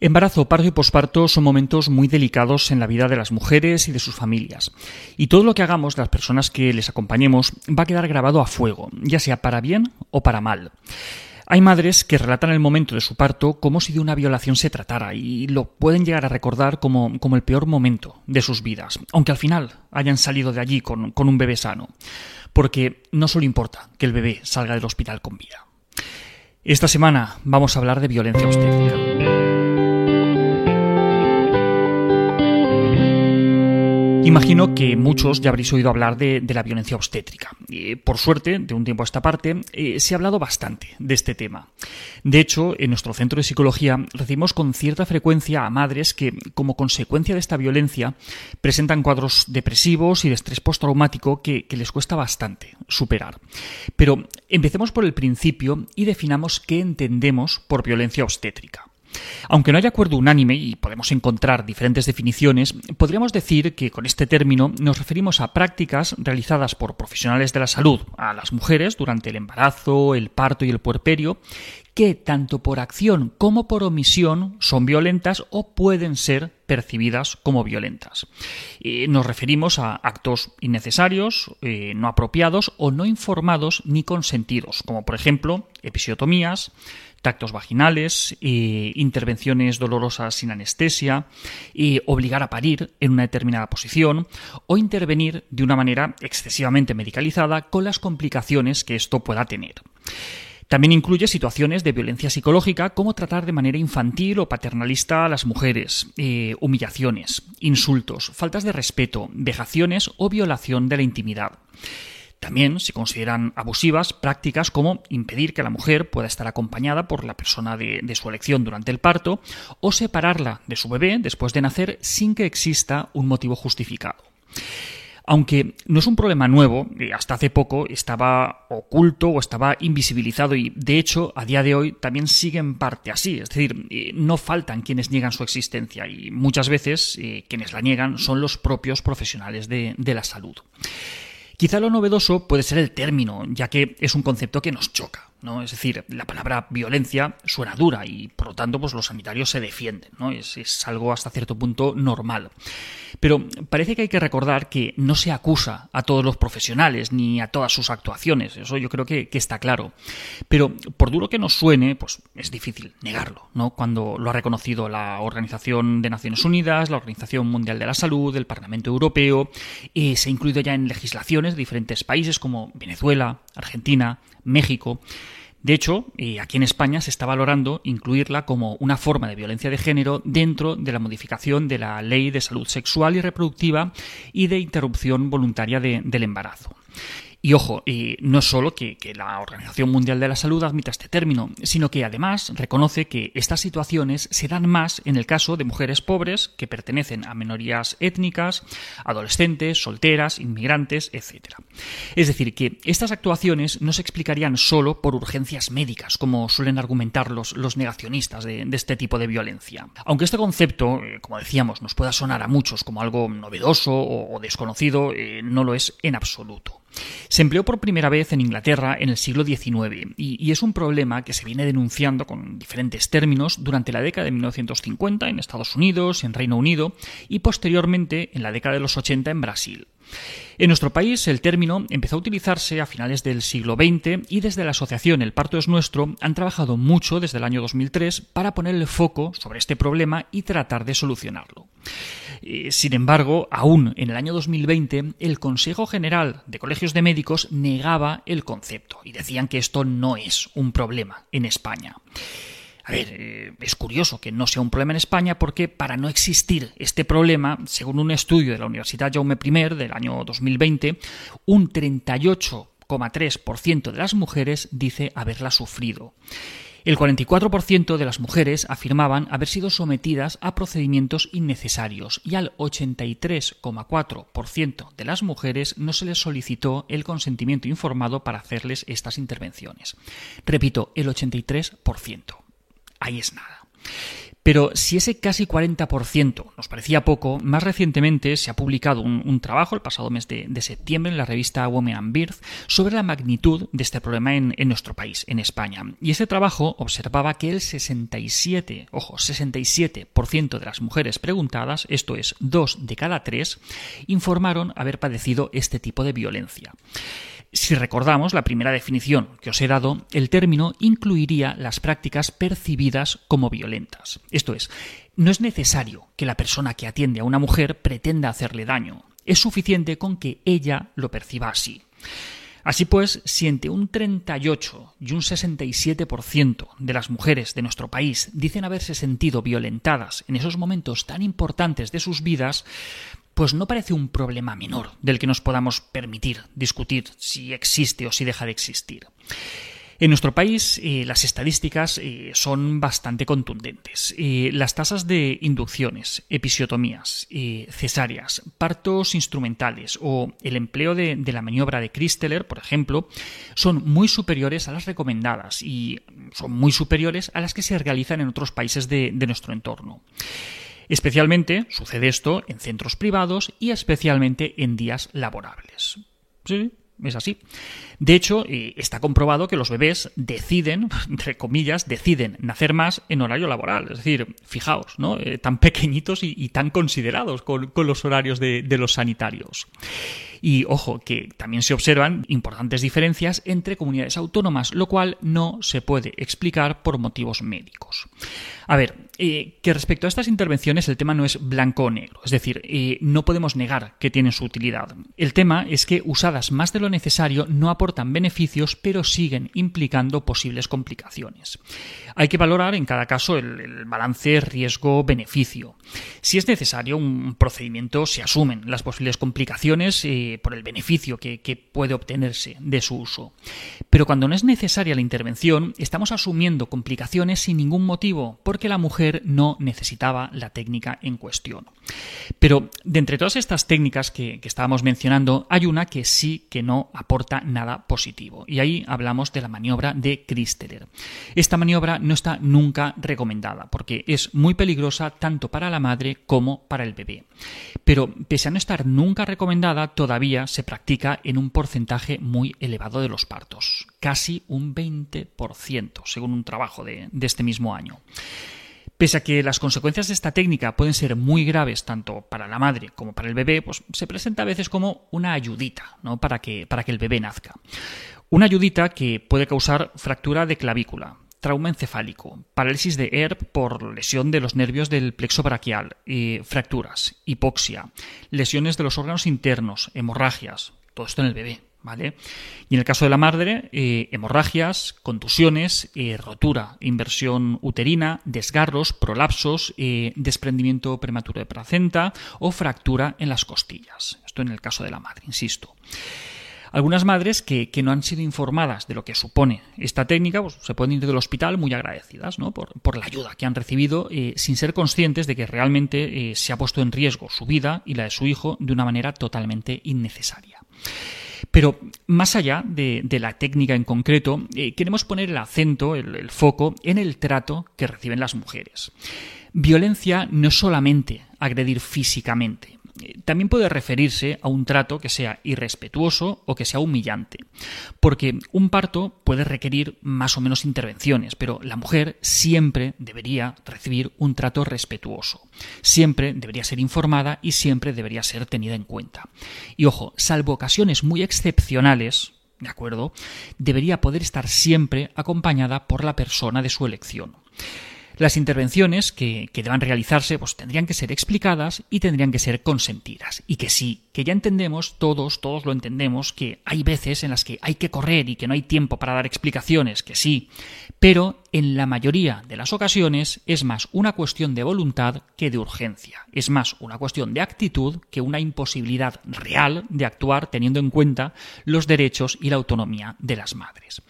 Embarazo, parto y posparto son momentos muy delicados en la vida de las mujeres y de sus familias. Y todo lo que hagamos, las personas que les acompañemos, va a quedar grabado a fuego, ya sea para bien o para mal. Hay madres que relatan el momento de su parto como si de una violación se tratara y lo pueden llegar a recordar como, como el peor momento de sus vidas, aunque al final hayan salido de allí con, con un bebé sano. Porque no solo importa que el bebé salga del hospital con vida. Esta semana vamos a hablar de violencia obstétrica. Imagino que muchos ya habréis oído hablar de, la violencia obstétrica. por suerte, de un tiempo a esta parte, eh, se ha hablado bastante de este tema. De hecho, en nuestro centro de psicología recibimos con cierta frecuencia a madres que, como consecuencia de esta violencia, presentan cuadros depresivos y de estrés postraumático que, que les cuesta bastante superar. Pero empecemos por el principio y definamos qué entendemos por violencia obstétrica. Aunque no haya acuerdo unánime y podemos encontrar diferentes definiciones, podríamos decir que con este término nos referimos a prácticas realizadas por profesionales de la salud a las mujeres durante el embarazo, el parto y el puerperio, que tanto por acción como por omisión son violentas o pueden ser percibidas como violentas. nos referimos a actos innecesarios, eh, no apropiados o no informados ni consentidos, como por ejemplo episiotomías, tactos vaginales, intervenciones dolorosas sin anestesia, obligar a parir en una determinada posición o intervenir de una manera excesivamente medicalizada con las complicaciones que esto pueda tener. También incluye situaciones de violencia psicológica como tratar de manera infantil o paternalista a las mujeres, eh, humillaciones, insultos, faltas de respeto, vejaciones o violación de la intimidad. También se consideran abusivas prácticas como impedir que la mujer pueda estar acompañada por la persona de, su elección durante el parto o separarla de su bebé después de nacer sin que exista un motivo justificado. Aunque no es un problema nuevo, eh, hasta hace poco estaba oculto o estaba invisibilizado y de hecho a día de hoy también sigue en parte así. Es decir, eh, no faltan quienes niegan su existencia y muchas veces eh, quienes la niegan son los propios profesionales de la salud. Quizá lo novedoso puede ser el término, ya que es un concepto que nos choca. Es decir, la palabra violencia suena dura y por lo tanto pues, los sanitarios se defienden. Es, algo hasta cierto punto normal. Pero parece que hay que recordar que no se acusa a todos los profesionales ni a todas sus actuaciones. Eso yo creo que, está claro. Pero por duro que nos suene, pues es difícil negarlo. ¿no? Cuando lo ha reconocido la Organización de Naciones Unidas, la Organización Mundial de la Salud, el Parlamento Europeo, y se ha incluido ya en legislaciones de diferentes países como Venezuela, Argentina, México. De hecho, aquí en España se está valorando incluirla como una forma de violencia de género dentro de la modificación de la Ley de Salud Sexual y Reproductiva y de Interrupción Voluntaria del Embarazo. Y ojo, no solo que, que, la Organización Mundial de la Salud admita este término, sino que además reconoce que estas situaciones se dan más en el caso de mujeres pobres que pertenecen a minorías étnicas, adolescentes, solteras, inmigrantes, etc. Es decir, que estas actuaciones no se explicarían solo por urgencias médicas, como suelen argumentar los, los negacionistas de, este tipo de violencia. Aunque este concepto, eh, como decíamos, nos pueda sonar a muchos como algo novedoso o, desconocido, eh, no lo es en absoluto. Se empleó por primera vez en Inglaterra en el siglo XIX y, es un problema que se viene denunciando con diferentes términos durante la década de 1950 en Estados Unidos, en Reino Unido y posteriormente en la década de los 80 en Brasil. En nuestro país el término empezó a utilizarse a finales del siglo XX y desde la asociación El Parto es Nuestro han trabajado mucho desde el año 2003 para poner el foco sobre este problema y tratar de solucionarlo. Eh, sin embargo, aún en el año 2020, el Consejo General de Colegios de Médicos negaba el concepto y decían que esto no es un problema en España. A ver, eh, es curioso que no sea un problema en España porque para no existir este problema, según un estudio de la Universidad Jaume I del año 2020, un 38,3% de las mujeres dice haberla sufrido. El 44% de las mujeres afirmaban haber sido sometidas a procedimientos innecesarios y al 83,4% de las mujeres no se les solicitó el consentimiento informado para hacerles estas intervenciones. Repito, el 83%. Ahí es nada. Pero si ese casi 40% nos parecía poco, más recientemente se ha publicado un, trabajo el pasado mes de, septiembre en la revista Women and Birth sobre la magnitud de este problema en, nuestro país, en España. Y ese trabajo observaba que el 67, ojo, 67% de las mujeres preguntadas, esto es, dos de cada tres, informaron haber padecido este tipo de violencia. Si recordamos la primera definición que os he dado, el término incluiría las prácticas percibidas como violentas. Esto es, no es necesario que la persona que atiende a una mujer pretenda hacerle daño. Es suficiente con que ella lo perciba así. Así pues, si entre un 38 y un 67% de las mujeres de nuestro país dicen haberse sentido violentadas en esos momentos tan importantes de sus vidas, pues no parece un problema menor del que nos podamos permitir discutir si existe o si deja de existir. En nuestro país eh, las estadísticas eh, son bastante contundentes. Eh, las tasas de inducciones, episiotomías, cesáreas, partos instrumentales o el empleo de, la maniobra de Christeler, por ejemplo, son muy superiores a las recomendadas y son muy superiores a las que se realizan en otros países de nuestro entorno. Especialmente sucede esto en centros privados y especialmente en días laborables. Sí, es así. De hecho, eh, está comprobado que los bebés deciden, entre comillas, deciden nacer más en horario laboral. Es decir, fijaos, ¿no? Eh, tan pequeñitos y, tan considerados con, los horarios de, de los sanitarios. Y ojo, que también se observan importantes diferencias entre comunidades autónomas, lo cual no se puede explicar por motivos médicos. A ver, eh, que respecto a estas intervenciones el tema no es blanco o negro, es decir, eh, no podemos negar que tienen su utilidad. El tema es que usadas más de lo necesario no aportan beneficios, pero siguen implicando posibles complicaciones. Hay que valorar en cada caso el, balance riesgo-beneficio. Si es necesario un procedimiento, se asumen las posibles complicaciones eh, por el beneficio que puede obtenerse de su uso. Pero cuando no es necesaria la intervención, estamos asumiendo complicaciones sin ningún motivo, porque la mujer no necesitaba la técnica en cuestión. Pero de entre todas estas técnicas que, estábamos mencionando, hay una que sí que no aporta nada positivo. Y ahí hablamos de la maniobra de Christeler. Esta maniobra no está nunca recomendada, porque es muy peligrosa tanto para la madre como para el bebé. Pero pese a no estar nunca recomendada, todavía se practica en un porcentaje muy elevado de los partos, casi un 20%, según un trabajo de este mismo año. Pese a que las consecuencias de esta técnica pueden ser muy graves tanto para la madre como para el bebé, pues se presenta a veces como una ayudita ¿no? para, que, para que el bebé nazca. Una ayudita que puede causar fractura de clavícula, trauma encefálico, parálisis de ERP por lesión de los nervios del plexo braquial, y fracturas, hipoxia, lesiones de los órganos internos, hemorragias, todo esto en el bebé. ¿Vale? Y en el caso de la madre, eh, hemorragias, contusiones, eh, rotura, inversión uterina, desgarros, prolapsos, eh, desprendimiento prematuro de placenta o fractura en las costillas. Esto en el caso de la madre, insisto. Algunas madres que, no han sido informadas de lo que supone esta técnica pues, se pueden ir del hospital muy agradecidas por, por, la ayuda que han recibido sin ser conscientes de que realmente se ha puesto en riesgo su vida y la de su hijo de una manera totalmente innecesaria. Pero más allá de, la técnica en concreto, eh, queremos poner el acento, el foco, en el trato que reciben las mujeres. Violencia no es solamente agredir físicamente, también puede referirse a un trato que sea irrespetuoso o que sea humillante, porque un parto puede requerir más o menos intervenciones, pero la mujer siempre debería recibir un trato respetuoso, siempre debería ser informada y siempre debería ser tenida en cuenta. Y ojo, salvo ocasiones muy excepcionales, ¿de acuerdo? Debería poder estar siempre acompañada por la persona de su elección. Las intervenciones que, deban realizarse pues, tendrían que ser explicadas y tendrían que ser consentidas. Y que sí, que ya entendemos, todos, todos lo entendemos, que hay veces en las que hay que correr y que no hay tiempo para dar explicaciones, que sí, pero en la mayoría de las ocasiones es más una cuestión de voluntad que de urgencia. Es más una cuestión de actitud que una imposibilidad real de actuar teniendo en cuenta los derechos y la autonomía de las madres.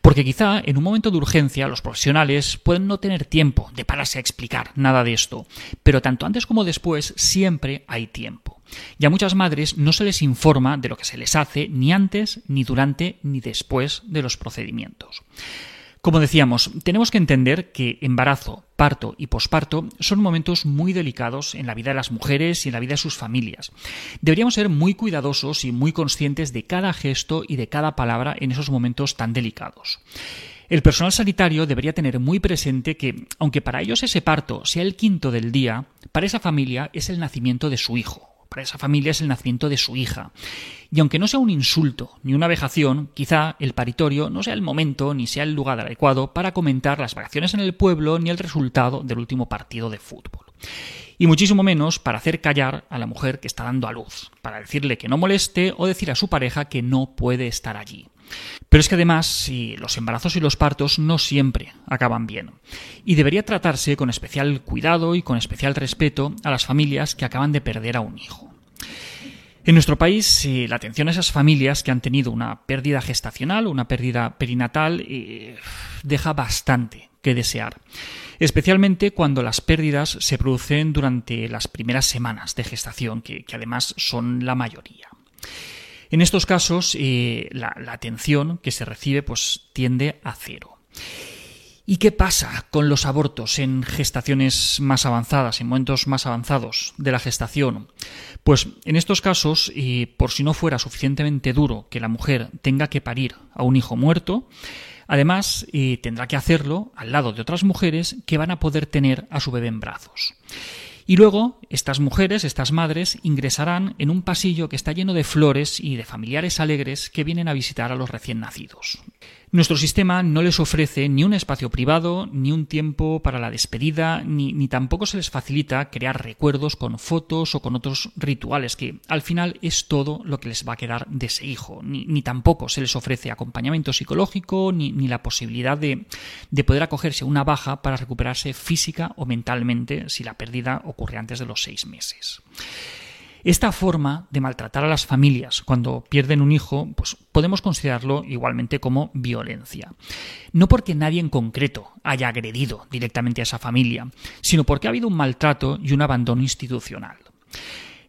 Porque quizá en un momento de urgencia los profesionales pueden no tener tiempo de pararse a explicar nada de esto, pero tanto antes como después siempre hay tiempo. Y a muchas madres no se les informa de lo que se les hace ni antes, ni durante, ni después de los procedimientos. Como decíamos, tenemos que entender que embarazo, parto y posparto son momentos muy delicados en la vida de las mujeres y en la vida de sus familias. Deberíamos ser muy cuidadosos y muy conscientes de cada gesto y de cada palabra en esos momentos tan delicados. El personal sanitario debería tener muy presente que, aunque para ellos ese parto sea el quinto del día, para esa familia es el nacimiento de su hijo para esa familia es el nacimiento de su hija. Y aunque no sea un insulto ni una vejación, quizá el paritorio no sea el momento ni sea el lugar adecuado para comentar las vacaciones en el pueblo ni el resultado del último partido de fútbol. Y muchísimo menos para hacer callar a la mujer que está dando a luz, para decirle que no moleste o decir a su pareja que no puede estar allí. Pero es que además, los embarazos y los partos no siempre acaban bien. Y debería tratarse con especial cuidado y con especial respeto a las familias que acaban de perder a un hijo. En nuestro país, la atención a esas familias que han tenido una pérdida gestacional o una pérdida perinatal eh, deja bastante que desear, especialmente cuando las pérdidas se producen durante las primeras semanas de gestación, que además son la mayoría. En estos casos, eh, la, atención que se recibe pues, tiende a cero. ¿Y qué pasa con los abortos en gestaciones más avanzadas, en momentos más avanzados de la gestación? Pues en estos casos, y por si no fuera suficientemente duro que la mujer tenga que parir a un hijo muerto, además tendrá que hacerlo al lado de otras mujeres que van a poder tener a su bebé en brazos. Y luego estas mujeres, estas madres, ingresarán en un pasillo que está lleno de flores y de familiares alegres que vienen a visitar a los recién nacidos. Nuestro sistema no les ofrece ni un espacio privado, ni un tiempo para la despedida, ni, tampoco se les facilita crear recuerdos con fotos o con otros rituales, que al final es todo lo que les va a quedar de ese hijo. Ni, tampoco se les ofrece acompañamiento psicológico, ni, la posibilidad de, de poder acogerse a una baja para recuperarse física o mentalmente si la pérdida ocurre antes de los seis meses. Esta forma de maltratar a las familias cuando pierden un hijo, pues podemos considerarlo igualmente como violencia. No porque nadie en concreto haya agredido directamente a esa familia, sino porque ha habido un maltrato y un abandono institucional.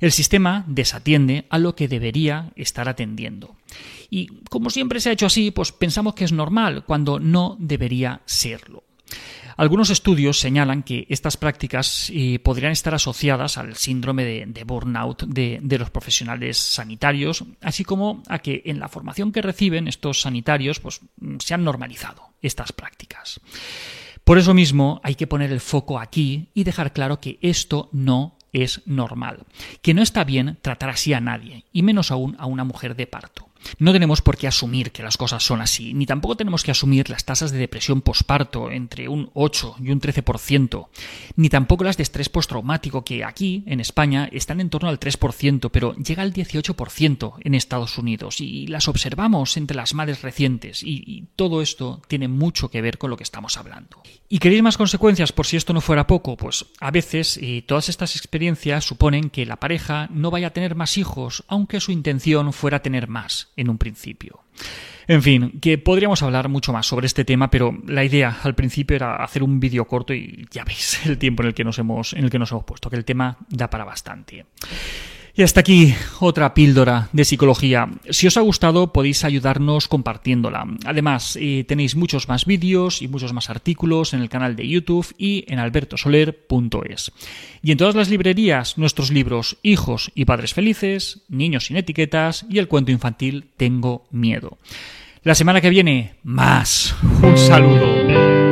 El sistema desatiende a lo que debería estar atendiendo. Y como siempre se ha hecho así, pues pensamos que es normal cuando no debería serlo. Algunos estudios señalan que estas prácticas eh, podrían estar asociadas al síndrome de, burnout de, los profesionales sanitarios, así como a que en la formación que reciben estos sanitarios pues, se han normalizado estas prácticas. Por eso mismo hay que poner el foco aquí y dejar claro que esto no es normal, que no está bien tratar así a nadie, y menos aún a una mujer de parto. No tenemos por qué asumir que las cosas son así, ni tampoco tenemos que asumir las tasas de depresión posparto entre un 8 y un 13%, ni tampoco las de estrés postraumático, que aquí, en España, están en torno al 3%, pero llega al 18% en Estados Unidos, y las observamos entre las madres recientes, y, todo esto tiene mucho que ver con lo que estamos hablando. ¿Y queréis más consecuencias por si esto no fuera poco? Pues a veces y todas estas experiencias suponen que la pareja no vaya a tener más hijos, aunque su intención fuera tener más en un principio. En fin, que podríamos hablar mucho más sobre este tema, pero la idea al principio era hacer un vídeo corto y ya veis el tiempo en el que nos hemos, en el que nos hemos puesto, que el tema da para bastante. Y hasta aquí otra píldora de psicología. Si os ha gustado podéis ayudarnos compartiéndola. Además, eh, tenéis muchos más vídeos y muchos más artículos en el canal de YouTube y en albertosoler.es. Y en todas las librerías nuestros libros Hijos y Padres Felices, Niños sin Etiquetas y el cuento infantil Tengo Miedo. La semana que viene, más. Un saludo.